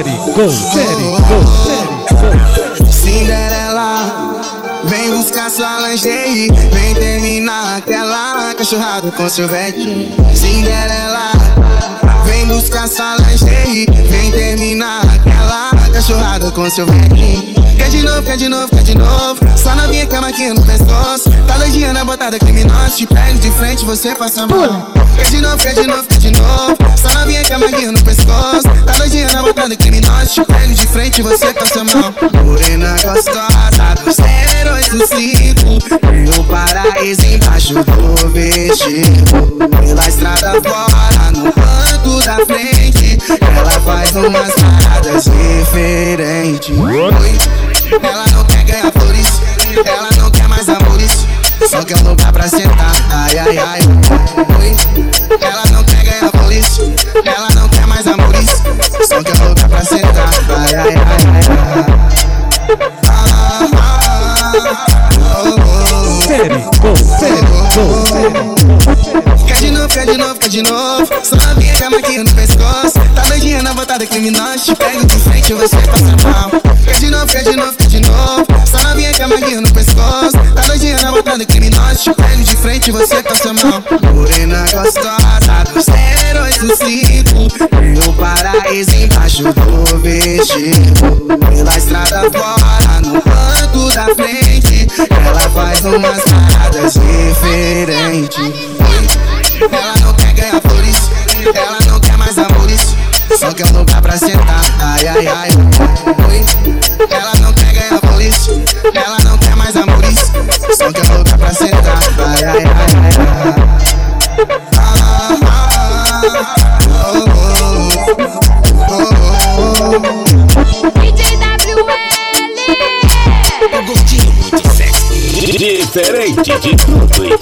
confere, confere. Cinderela, vem buscar sua lingerie, vem terminar aquela cachorrada com velho. Cinderela, vem buscar sua lingerie, vem terminar aquela cachorrada com velho. Quer de novo, quer de novo, quer de novo. Só novinha que a maquinha no pescoço. Doidinha na botada criminosa. Te pego de frente, você passa mal. De novo, quer de novo, quer de novo. Só novinha que maquinha no pescoço. Tá doidinha na botada criminosa. Te pego de frente, você passa mal. Morena gostosa do 085. Meu paraíso embaixo do vestido. Pela estrada fora, no banco da frente. Ela faz umas paradas diferentes. Ela não quer ganhar flores, ela não quer só quer um lugar pra sentar. Ai, ai, ai. Oi. Ela não quer ganhar flores, ela não quer mais amores, só quer um lugar pra sentar. Ai, ai, ai, ai. Ah, ah, oh, oh. Confere, confere, confere. Quer de novo, quer de novo, quer de novo. Só novinha com a maquinha no pescoço. Tá doidinha na botada criminosa. Te pego de frente, você passa mal. Quer de novo, quer de novo, quer de novo. Só novinha com a maquinha no botada criminosa. Te pego de frente, você passa mal. Morena gostosa do 085. Meu paraíso embaixo do vestido. Pela estrada fora, no banco da frente. Ela faz umas paradas diferentes. Ela não quer ganhar flores, ela não quer mais amores, só quer um lugar pra sentar. Ai, ai, ai. Ela sexy. Diferente de tudo.